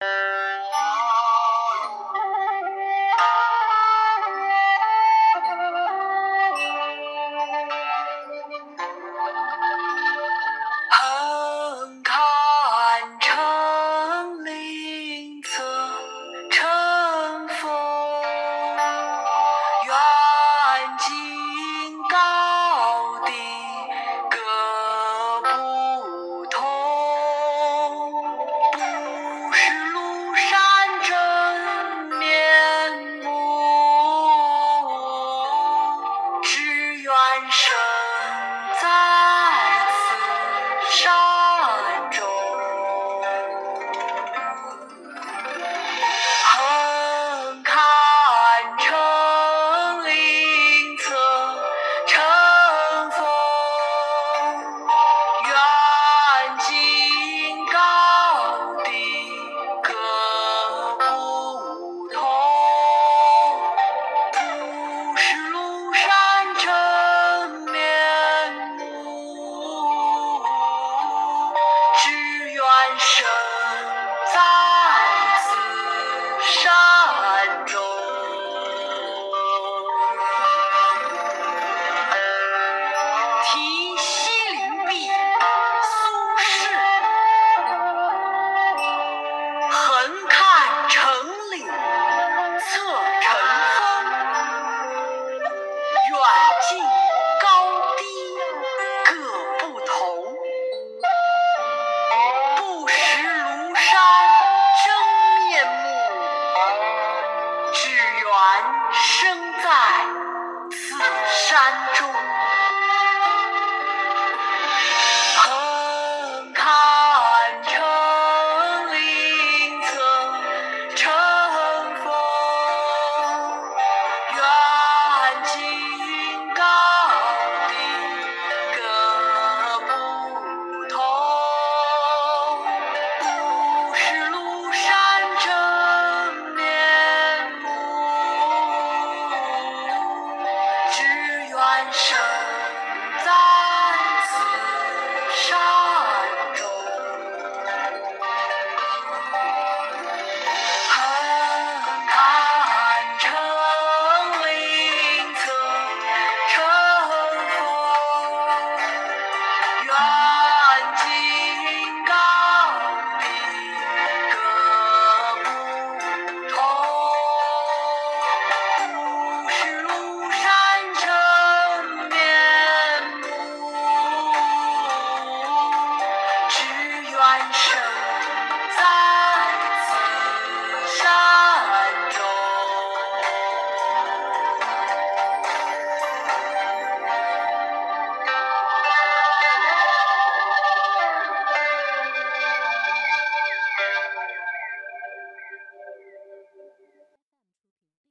Música 感受。中。